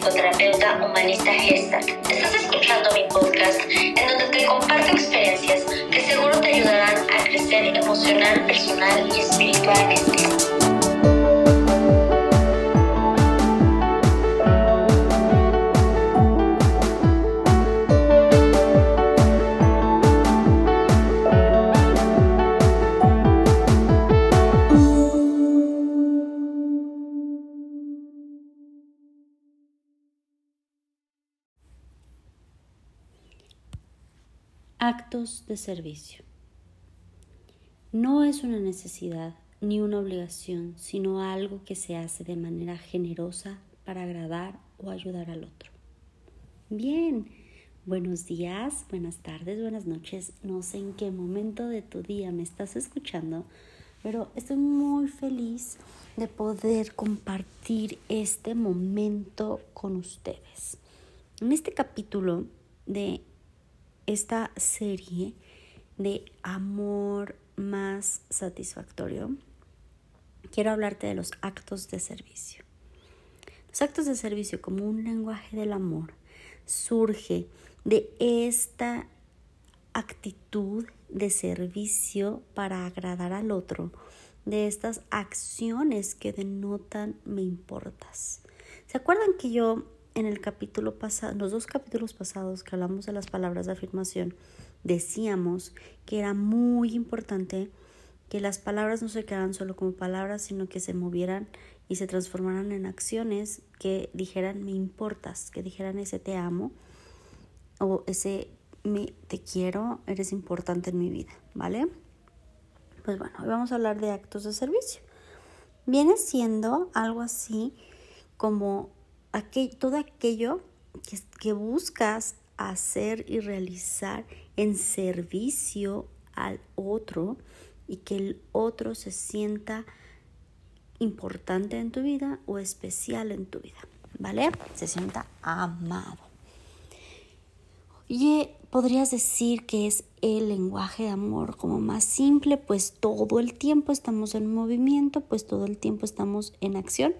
psicoterapeuta humanista Gestalt. Estás escuchando mi podcast en donde te comparto experiencias que seguro te ayudarán a crecer emocional, personal y espiritualmente. Actos de servicio. No es una necesidad ni una obligación, sino algo que se hace de manera generosa para agradar o ayudar al otro. Bien, buenos días, buenas tardes, buenas noches. No sé en qué momento de tu día me estás escuchando, pero estoy muy feliz de poder compartir este momento con ustedes. En este capítulo de esta serie de amor más satisfactorio, quiero hablarte de los actos de servicio. Los actos de servicio como un lenguaje del amor surge de esta actitud de servicio para agradar al otro, de estas acciones que denotan me importas. ¿Se acuerdan que yo en el capítulo pasado, los dos capítulos pasados que hablamos de las palabras de afirmación, decíamos que era muy importante que las palabras no se quedaran solo como palabras, sino que se movieran y se transformaran en acciones que dijeran me importas, que dijeran ese te amo o ese me te quiero, eres importante en mi vida, ¿vale? Pues bueno, hoy vamos a hablar de actos de servicio. Viene siendo algo así como todo aquello que, buscas hacer y realizar en servicio al otro y que el otro se sienta importante en tu vida o especial en tu vida, ¿vale? Se sienta amado. Y podrías decir que es el lenguaje de amor como más simple, pues todo el tiempo estamos en movimiento, pues todo el tiempo estamos en acción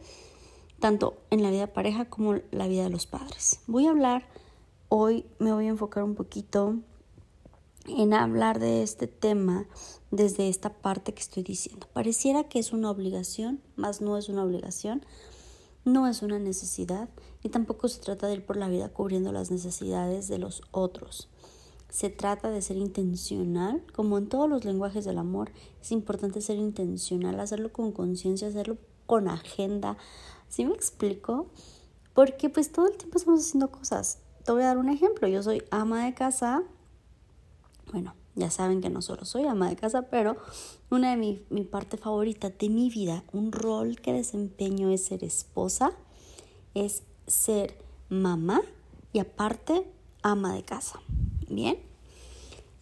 tanto en la vida pareja como en la vida de los padres. Voy a hablar, hoy me voy a enfocar un poquito en hablar de este tema desde esta parte que estoy diciendo. Pareciera que es una obligación, más no es una obligación, no es una necesidad y tampoco se trata de ir por la vida cubriendo las necesidades de los otros. Se trata de ser intencional, como en todos los lenguajes del amor, es importante ser intencional, hacerlo con conciencia, hacerlo con agenda, ¿Sí me explico? Porque pues todo el tiempo estamos haciendo cosas. Te voy a dar un ejemplo. Yo soy ama de casa. Bueno, ya saben que no solo soy ama de casa, pero una de mi, mi parte favorita de mi vida, un rol que desempeño es ser esposa, es ser mamá y aparte ama de casa. ¿Bien?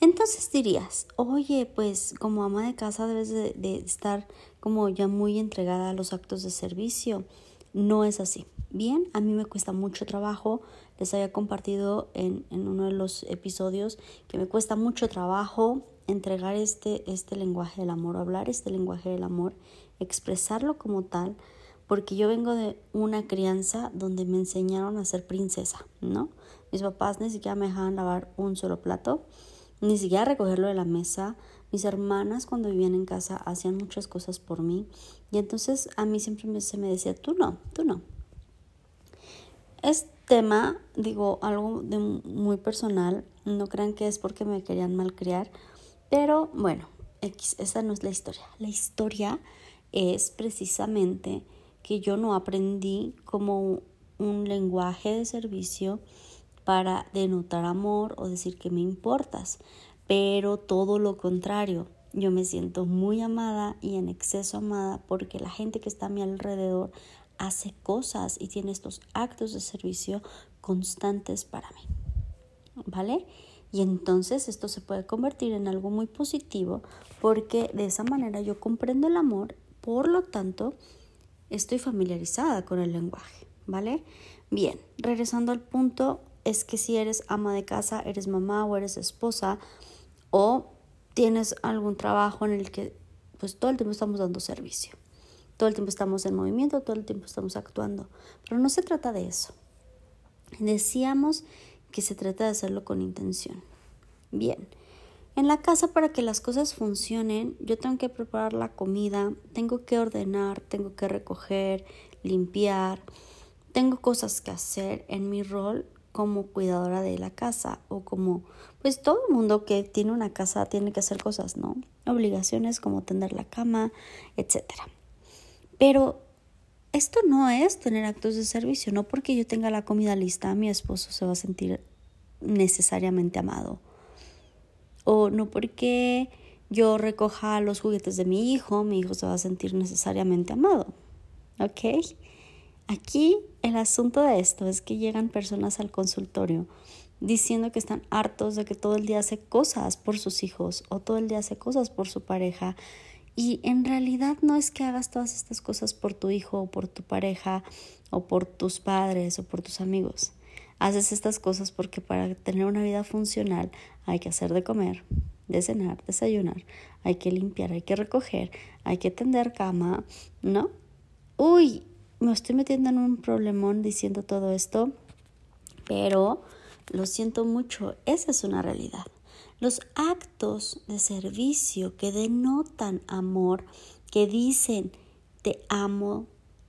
Entonces dirías, oye, pues como ama de casa debes de, de estar como ya muy entregada a los actos de servicio no es así. Bien, a mí me cuesta mucho trabajo, les había compartido en, uno de los episodios que me cuesta mucho trabajo entregar este, este lenguaje del amor, hablar este lenguaje del amor, expresarlo como tal, porque yo vengo de una crianza donde me enseñaron a ser princesa, ¿no? Mis papás ni siquiera me dejaban lavar un solo plato, ni siquiera recogerlo de la mesa, mis hermanas cuando vivían en casa hacían muchas cosas por mí y entonces a mí siempre se me decía, tú no, tú no. Es tema, digo, algo de muy personal, no crean que es porque me querían malcriar, pero bueno, esa no es la historia. La historia es precisamente que yo no aprendí como un lenguaje de servicio para denotar amor o decir que me importas pero todo lo contrario. Yo me siento muy amada y en exceso amada porque la gente que está a mi alrededor hace cosas y tiene estos actos de servicio constantes para mí. ¿Vale? Y entonces esto se puede convertir en algo muy positivo porque de esa manera yo comprendo el amor, por lo tanto estoy familiarizada con el lenguaje, ¿vale? Bien, regresando al punto, es que si eres ama de casa, eres mamá o eres esposa, o tienes algún trabajo en el que pues todo el tiempo estamos dando servicio. Todo el tiempo estamos en movimiento, todo el tiempo estamos actuando. Pero no se trata de eso. Decíamos que se trata de hacerlo con intención. Bien, en la casa para que las cosas funcionen, yo tengo que preparar la comida, tengo que ordenar, tengo que recoger, limpiar, tengo cosas que hacer en mi rol como cuidadora de la casa o como pues todo el mundo que tiene una casa tiene que hacer cosas, ¿no? Obligaciones como tender la cama, etcétera. Pero esto no es tener actos de servicio, no porque yo tenga la comida lista, mi esposo se va a sentir necesariamente amado. O no porque yo recoja los juguetes de mi hijo, mi hijo se va a sentir necesariamente amado. ¿Ok? Aquí el asunto de esto es que llegan personas al consultorio diciendo que están hartos de que todo el día hace cosas por sus hijos o todo el día hace cosas por su pareja y en realidad no es que hagas todas estas cosas por tu hijo o por tu pareja o por tus padres o por tus amigos. Haces estas cosas porque para tener una vida funcional hay que hacer de comer, de cenar, desayunar, hay que limpiar, hay que recoger, hay que tender cama, ¿no? Uy, me estoy metiendo en un problemón diciendo todo esto, pero lo siento mucho, esa es una realidad. Los actos de servicio que denotan amor, que dicen te amo,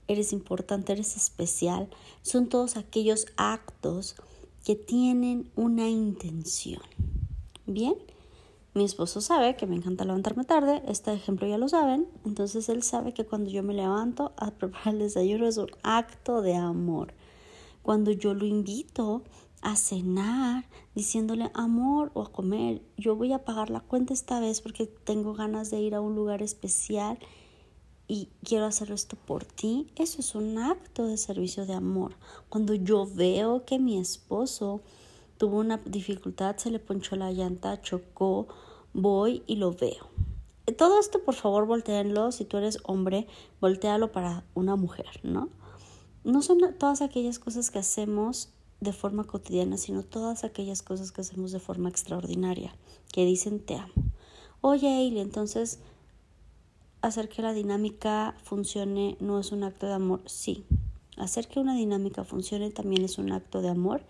eres importante, eres especial, son todos aquellos actos que tienen una intención. Bien, mi esposo sabe que me encanta levantarme tarde, este ejemplo ya lo saben, entonces él sabe que cuando yo me levanto a preparar el desayuno es un acto de amor. Cuando yo lo invito a cenar, diciéndole amor o a comer. Yo voy a pagar la cuenta esta vez porque tengo ganas de ir a un lugar especial y quiero hacer esto por ti. Eso es un acto de servicio de amor. Cuando yo veo que mi esposo tuvo una dificultad, se le ponchó la llanta, chocó, voy y lo veo. Todo esto, por favor, volteenlo. Si tú eres hombre, voltealo para una mujer, ¿no? No son todas aquellas cosas que hacemos de forma cotidiana, sino todas aquellas cosas que hacemos de forma extraordinaria, que dicen te amo. Oye, Ailey, entonces hacer que la dinámica funcione no es un acto de amor, sí. Hacer que una dinámica funcione también es un acto de amor.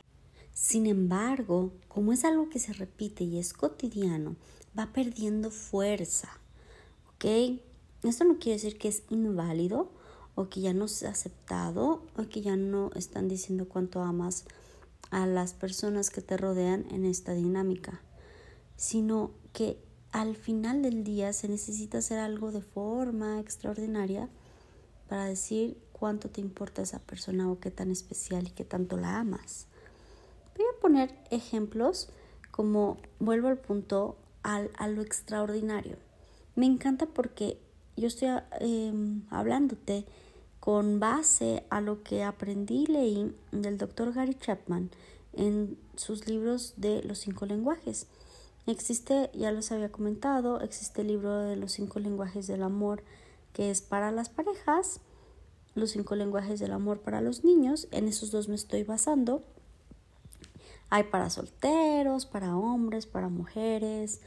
Sin embargo, como es algo que se repite y es cotidiano, va perdiendo fuerza. ¿Ok? Esto no quiere decir que es inválido o que ya no ha aceptado o que ya no están diciendo cuánto amas a las personas que te rodean en esta dinámica, sino que al final del día se necesita hacer algo de forma extraordinaria para decir cuánto te importa esa persona o qué tan especial y qué tanto la amas. Voy a poner ejemplos como vuelvo al punto al, a lo extraordinario. Me encanta porque yo estoy em, hablándote con base a lo que aprendí y leí del doctor Gary Chapman en sus libros de los cinco lenguajes. Existe, ya los había comentado, existe el libro de los cinco lenguajes del amor que es para las parejas, los cinco lenguajes del amor para los niños, en esos dos me estoy basando. Hay para solteros, para hombres, para mujeres,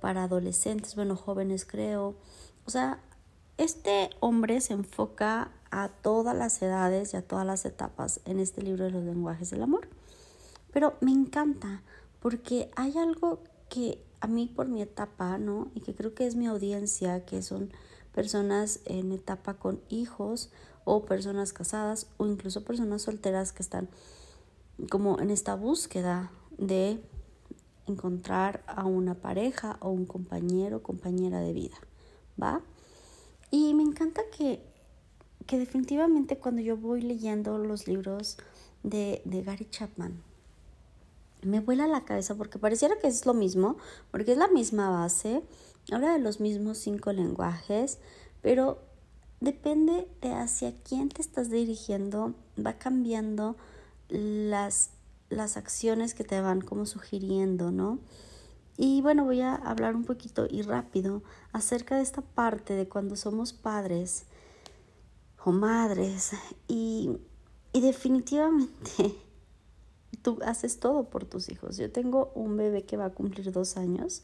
para adolescentes, bueno, jóvenes creo. O sea, este hombre se enfoca a todas las edades y a todas las etapas en este libro de los lenguajes del amor. Pero me encanta porque hay algo que a mí por mi etapa, ¿no? Y que creo que es mi audiencia, que son personas en etapa con hijos o personas casadas o incluso personas solteras que están como en esta búsqueda de encontrar a una pareja o un compañero compañera de vida, ¿va? Y me encanta que, que definitivamente cuando yo voy leyendo los libros de, de Gary Chapman, me vuela la cabeza porque pareciera que es lo mismo, porque es la misma base, habla de los mismos cinco lenguajes, pero depende de hacia quién te estás dirigiendo, va cambiando las, las acciones que te van como sugiriendo, ¿no? Y bueno, voy a hablar un poquito y rápido acerca de esta parte de cuando somos padres o madres y, y definitivamente tú haces todo por tus hijos. Yo tengo un bebé que va a cumplir dos años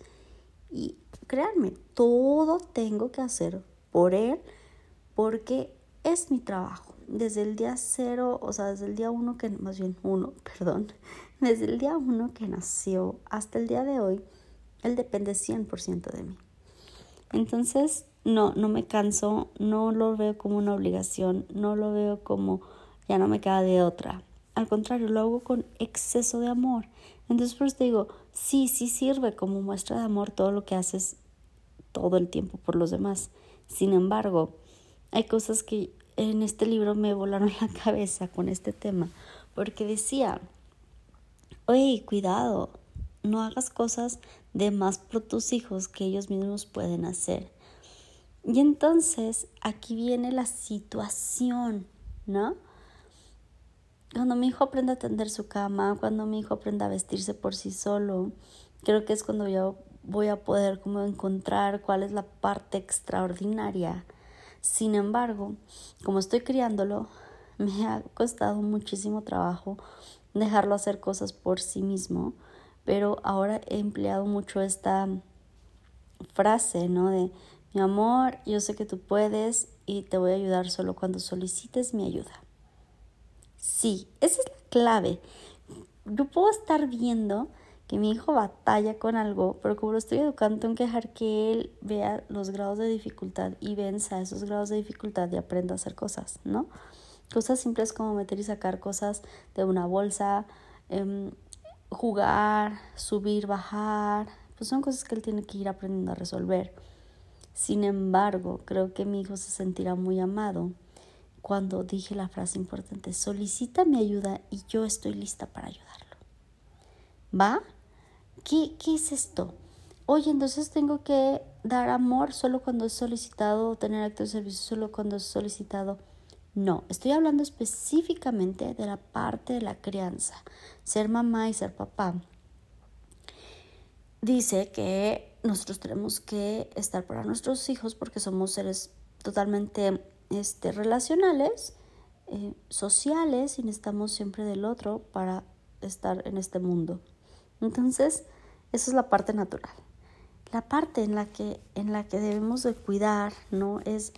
y créanme, todo tengo que hacer por él porque es mi trabajo. desde el día cero, o sea, desde el día uno que, más bien uno, perdón, desde el día uno que nació hasta el día de hoy, él depende 100% de mí. Entonces, no, no me canso, no lo veo como una obligación, no lo veo como ya no me queda de otra. Al contrario, lo hago con exceso de amor. Entonces, por eso te digo, sí, sí sirve como muestra de amor todo lo que haces todo el tiempo por los demás. Sin embargo, hay cosas que en este libro me volaron la cabeza con este tema, porque decía, oye, cuidado, no hagas cosas de más por tus hijos que ellos mismos pueden hacer. Y entonces aquí viene la situación, ¿no? Cuando mi hijo aprenda a tender su cama, cuando mi hijo aprenda a vestirse por sí solo, creo que es cuando yo voy a poder como encontrar cuál es la parte extraordinaria. Sin embargo, como estoy criándolo, me ha costado muchísimo trabajo dejarlo hacer cosas por sí mismo, pero ahora he empleado mucho esta frase, ¿no? De mi amor, yo sé que tú puedes y te voy a ayudar solo cuando solicites mi ayuda. Sí, esa es la clave. Yo puedo estar viendo que mi hijo batalla con algo, pero como lo estoy educando, tengo que dejar que él vea los grados de dificultad y venza esos grados de dificultad y aprenda a hacer cosas, ¿no? Cosas simples como meter y sacar cosas de una bolsa, em, jugar, subir, bajar, pues son cosas que él tiene que ir aprendiendo a resolver. Sin embargo, creo que mi hijo se sentirá muy amado cuando dije la frase importante, solicita mi ayuda y yo estoy lista para ayudarlo. ¿Va? ¿Qué, qué es esto? Oye, entonces tengo que dar amor solo cuando es solicitado tener acto de servicio solo cuando es solicitado. No, estoy hablando específicamente de la parte de la crianza, ser mamá y ser papá. Dice que nosotros tenemos que estar para nuestros hijos porque somos seres totalmente este, relacionales, eh, sociales y necesitamos siempre del otro para estar en este mundo. Entonces, esa es la parte natural. La parte en la que, en la que debemos de cuidar, ¿no? Es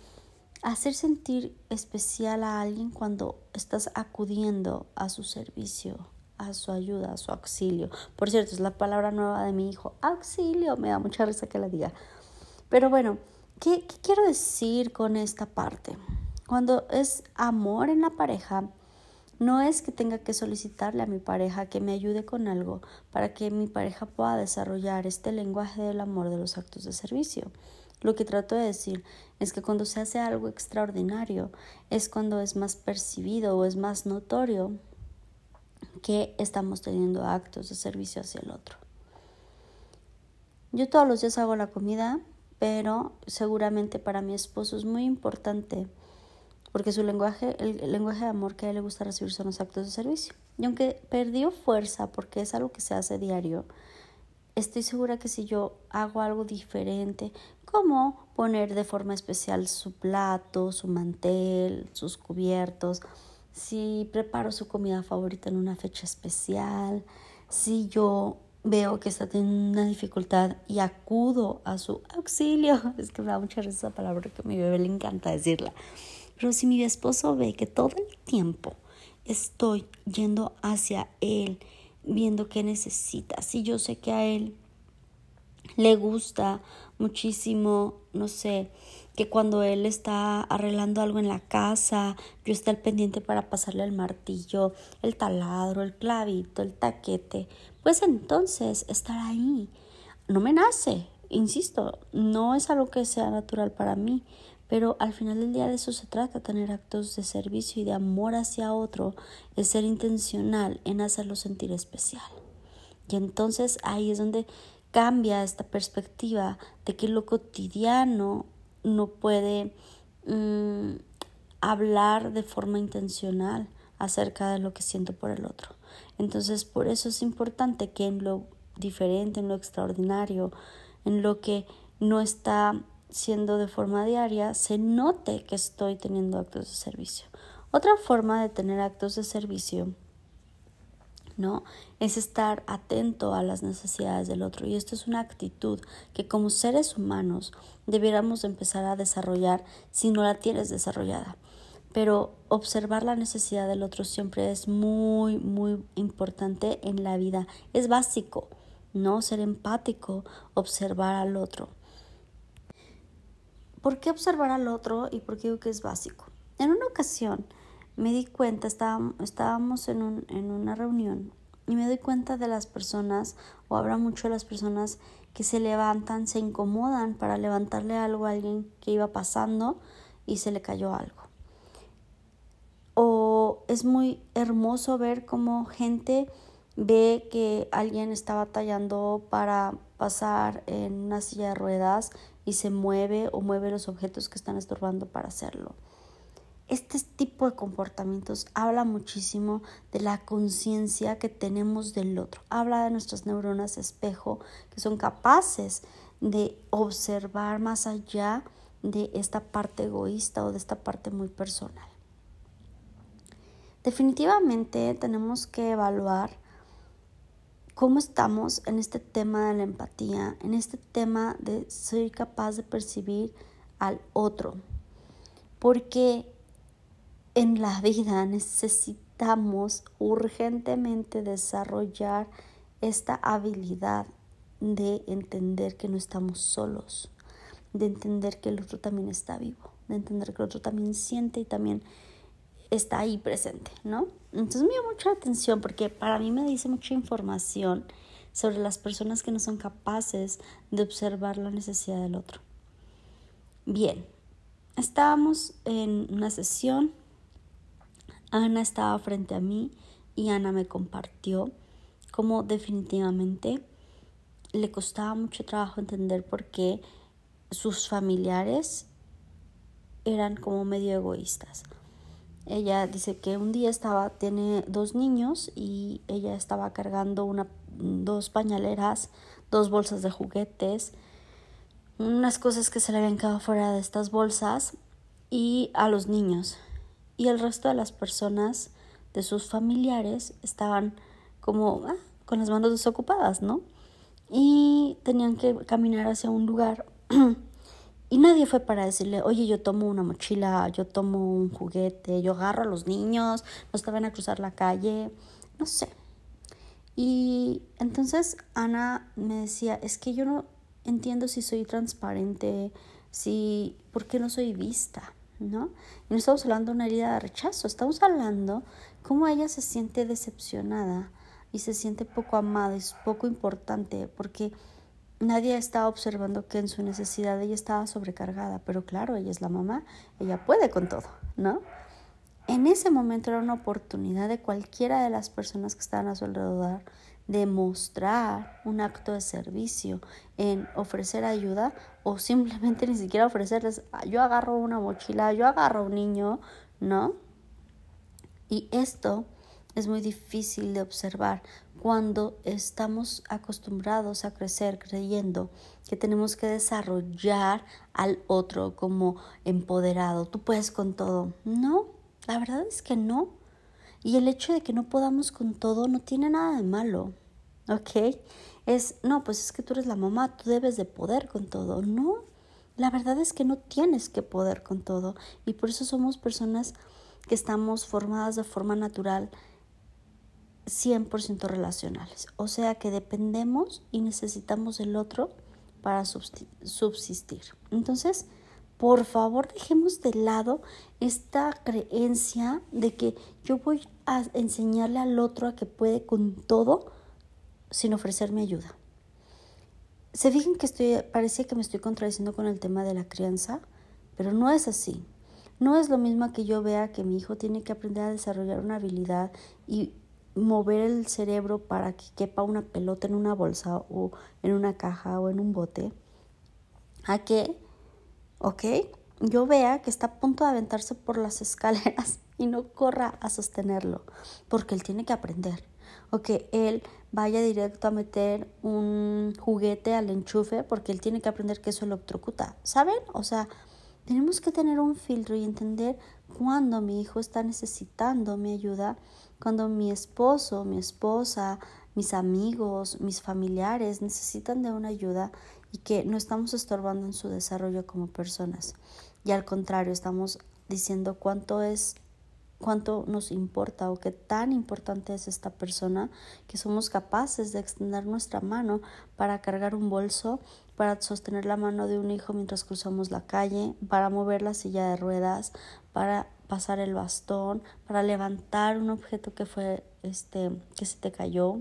hacer sentir especial a alguien cuando estás acudiendo a su servicio, a su ayuda, a su auxilio. Por cierto, es la palabra nueva de mi hijo, auxilio, me da mucha risa que la diga. Pero bueno, ¿Qué, quiero decir con esta parte? Cuando es amor en la pareja, no es que tenga que solicitarle a mi pareja que me ayude con algo para que mi pareja pueda desarrollar este lenguaje del amor de los actos de servicio. Lo que trato de decir es que cuando se hace algo extraordinario es cuando es más percibido o es más notorio que estamos teniendo actos de servicio hacia el otro. Yo todos los días hago la comida, pero seguramente para mi esposo es muy importante porque su lenguaje, el, lenguaje de amor que a él le gusta recibir son los actos de servicio. Y aunque perdió fuerza porque es algo que se hace diario, estoy segura que si yo hago algo diferente, como poner de forma especial su plato, su mantel, sus cubiertos, si preparo su comida favorita en una fecha especial, si yo veo que está teniendo una dificultad y acudo a su auxilio. Es que me da mucha risa esa palabra que a mi bebé le encanta decirla. Pero si mi esposo ve que todo el tiempo estoy yendo hacia él, viendo qué necesita, si yo sé que a él le gusta muchísimo, no sé, que cuando él está arreglando algo en la casa, yo esté al pendiente para pasarle el martillo, el taladro, el clavito, el taquete, pues entonces estar ahí no me nace, insisto, no es algo que sea natural para mí, pero al final del día de eso se trata, tener actos de servicio y de amor hacia otro, es ser intencional en hacerlo sentir especial. Y entonces ahí es donde cambia esta perspectiva de que lo cotidiano no puede mm, hablar de forma intencional acerca de lo que siento por el otro. Entonces, por eso es importante que en lo diferente, en lo extraordinario, en lo que no está siendo de forma diaria, se note que estoy teniendo actos de servicio. Otra forma de tener actos de servicio, ¿no? Es estar atento a las necesidades del otro. Y esto es una actitud que como seres humanos debiéramos empezar a desarrollar si no la tienes desarrollada. pero observar la necesidad del otro siempre es muy, muy importante en la vida. Es básico, ¿no? Ser empático, observar al otro. ¿Por qué observar al otro y por qué digo que es básico? En una ocasión me di cuenta, estábamos en, un, en una reunión y me doy cuenta de las personas, o habrá mucho de las personas que se levantan, se incomodan para levantarle algo a alguien que iba pasando y se le cayó algo. O es muy hermoso ver cómo gente ve que alguien está batallando para pasar en una silla de ruedas y se mueve o mueve los objetos que están estorbando para hacerlo. Este tipo de comportamientos habla muchísimo de la conciencia que tenemos del otro. Habla de nuestras neuronas espejo que son capaces de observar más allá de esta parte egoísta o de esta parte muy personal. Definitivamente tenemos que evaluar cómo estamos en este tema de la empatía, en este tema de ser capaz de percibir al otro. Porque en la vida necesitamos urgentemente desarrollar esta habilidad de entender que no estamos solos, de entender que el otro también está vivo, de entender que el otro también siente y también está ahí presente, ¿no? Entonces me llama mucha atención porque para mí me dice mucha información sobre las personas que no son capaces de observar la necesidad del otro. Bien, estábamos en una sesión Ana estaba frente a mí y Ana me compartió cómo definitivamente le costaba mucho trabajo entender por qué sus familiares eran como medio egoístas. Ella dice que un día estaba, tiene dos niños y ella estaba cargando una, dos pañaleras, dos bolsas de juguetes, unas cosas que se le habían quedado fuera de estas bolsas y a los niños y el resto de las personas de sus familiares estaban como ah, con las manos desocupadas, ¿no? Y tenían que caminar hacia un lugar y nadie fue para decirle, oye, yo tomo una mochila, yo tomo un juguete, yo agarro a los niños, no estaban a cruzar la calle, no sé. Y entonces Ana me decía, es que yo no entiendo si soy transparente, si, ¿por qué no soy vista? ¿No? Y no estamos hablando de una herida de rechazo, estamos hablando cómo ella se siente decepcionada y se siente poco amada y poco importante porque nadie estaba observando que en su necesidad ella estaba sobrecargada, pero claro, ella es la mamá, ella puede con todo, ¿no? En ese momento era una oportunidad de cualquiera de las personas que estaban a su alrededor demostrar un acto de servicio, en ofrecer ayuda o simplemente ni siquiera ofrecerles, ah, yo agarro una mochila, yo agarro un niño, ¿no? Y esto es muy difícil de observar cuando estamos acostumbrados a crecer creyendo que tenemos que desarrollar al otro como empoderado. Tú puedes con todo. No, la verdad es que no. Y el hecho de que no podamos con todo no tiene nada de malo, ¿ok? Es, no, pues es que tú eres la mamá, tú debes de poder con todo. No, la verdad es que no tienes que poder con todo. Y por eso somos personas que estamos formadas de forma natural 100% relacionales. O sea que dependemos y necesitamos el otro para subsistir. Entonces, por favor dejemos de lado esta creencia de que yo voy a enseñarle al otro a que puede con todo sin ofrecerme ayuda. Se fijan que estoy, parece que me estoy contradiciendo con el tema de la crianza, pero no es así. No es lo mismo que yo vea que mi hijo tiene que aprender a desarrollar una habilidad y mover el cerebro para que quepa una pelota en una bolsa o en una caja o en un bote, a que ¿ok? Yo vea que está a punto de aventarse por las escaleras y no corra a sostenerlo, porque él tiene que aprender. O que él vaya directo a meter un juguete al enchufe, porque él tiene que aprender que eso electrocuta. ¿Saben? O sea, tenemos que tener un filtro y entender cuando mi hijo está necesitando mi ayuda, cuando mi esposo, mi esposa, mis amigos, mis familiares necesitan de una ayuda y que no estamos estorbando en su desarrollo como personas. Y al contrario, estamos diciendo cuánto es cuánto nos importa o qué tan importante es esta persona que somos capaces de extender nuestra mano para cargar un bolso, para sostener la mano de un hijo mientras cruzamos la calle, para mover la silla de ruedas, para pasar el bastón, para levantar un objeto que fue este que se te cayó.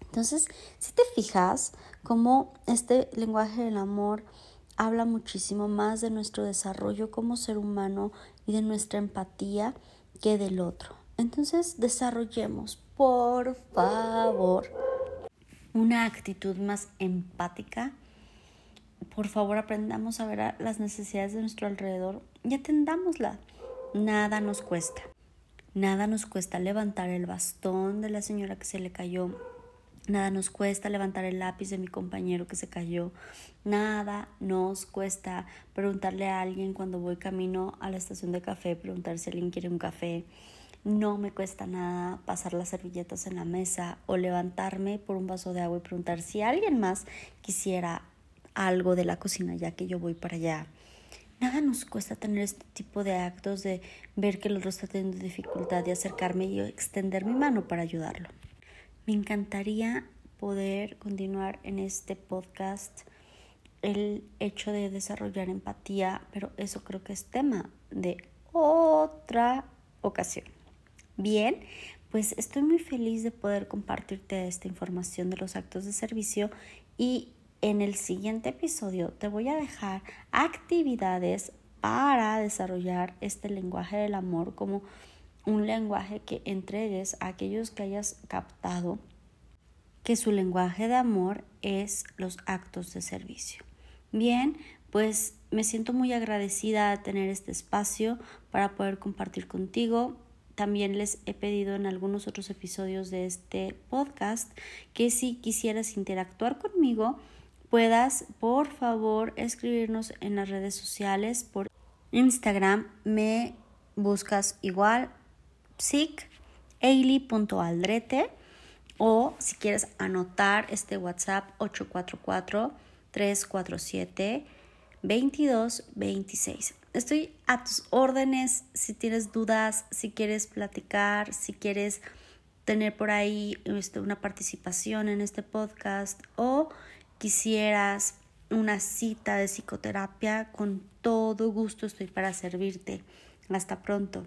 Entonces, si te fijas cómo este lenguaje del amor habla muchísimo más de nuestro desarrollo como ser humano y de nuestra empatía que del otro. Entonces desarrollemos, por favor, una actitud más empática. Por favor, aprendamos a ver las necesidades de nuestro alrededor y atendámosla. Nada nos cuesta. Nada nos cuesta levantar el bastón de la señora que se le cayó. Nada nos cuesta levantar el lápiz de mi compañero que se cayó. Nada nos cuesta preguntarle a alguien cuando voy camino a la estación de café, preguntar si alguien quiere un café. No me cuesta nada pasar las servilletas en la mesa o levantarme por un vaso de agua y preguntar si alguien más quisiera algo de la cocina ya que yo voy para allá. Nada nos cuesta tener este tipo de actos de ver que el otro está teniendo dificultad de acercarme y extender mi mano para ayudarlo. Me encantaría poder continuar en este podcast el hecho de desarrollar empatía, pero eso creo que es tema de otra ocasión. Bien, pues estoy muy feliz de poder compartirte esta información de los actos de servicio y en el siguiente episodio te voy a dejar actividades para desarrollar este lenguaje del amor como un lenguaje que entregues a aquellos que hayas captado que su lenguaje de amor es los actos de servicio. Bien, pues me siento muy agradecida de tener este espacio para poder compartir contigo. También les he pedido en algunos otros episodios de este podcast que si quisieras interactuar conmigo, puedas por favor escribirnos en las redes sociales por Instagram. Me buscas igual psic.eili.aldrete o si quieres anotar este WhatsApp 844 347 2226. Estoy a tus órdenes si tienes dudas, si quieres platicar, si quieres tener por ahí este, una participación en este podcast o quisieras una cita de psicoterapia, con todo gusto estoy para servirte. Hasta pronto.